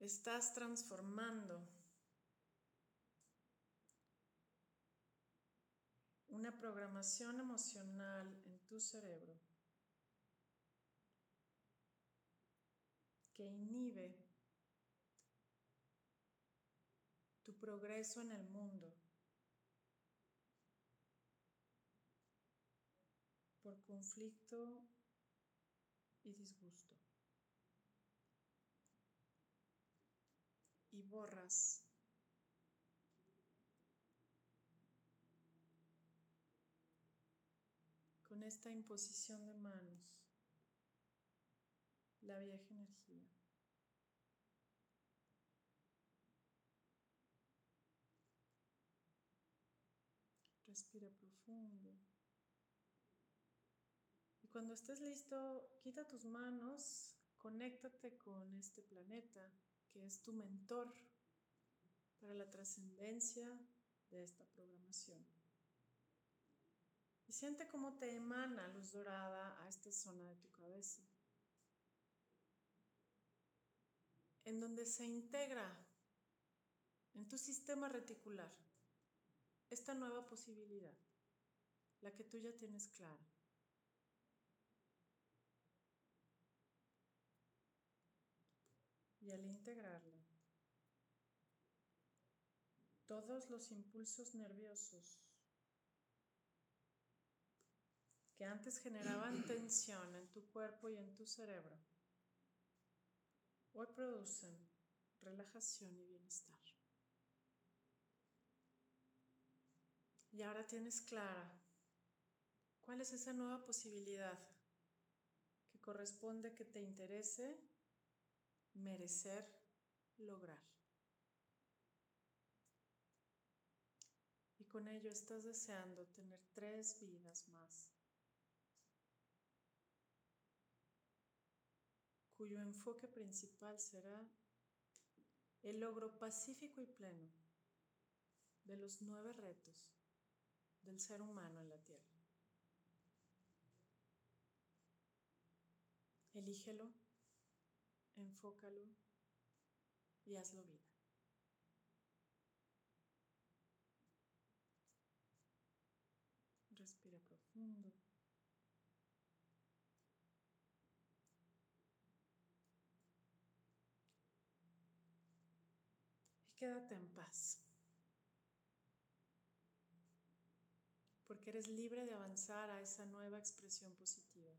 estás transformando una programación emocional en tu cerebro que inhibe tu progreso en el mundo por conflicto y disgusto. Y borras con esta imposición de manos la vieja energía. Respira profundo. Y cuando estés listo, quita tus manos, conéctate con este planeta que es tu mentor para la trascendencia de esta programación. Y siente cómo te emana luz dorada a esta zona de tu cabeza, en donde se integra en tu sistema reticular esta nueva posibilidad, la que tú ya tienes clara. Y al integrarla, todos los impulsos nerviosos que antes generaban tensión en tu cuerpo y en tu cerebro, hoy producen relajación y bienestar. Y ahora tienes clara cuál es esa nueva posibilidad que corresponde que te interese merecer lograr. Y con ello estás deseando tener tres vidas más, cuyo enfoque principal será el logro pacífico y pleno de los nueve retos del ser humano en la tierra. Elígelo, enfócalo y hazlo vida. Respira profundo. Y quédate en paz. porque eres libre de avanzar a esa nueva expresión positiva.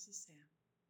se encerra.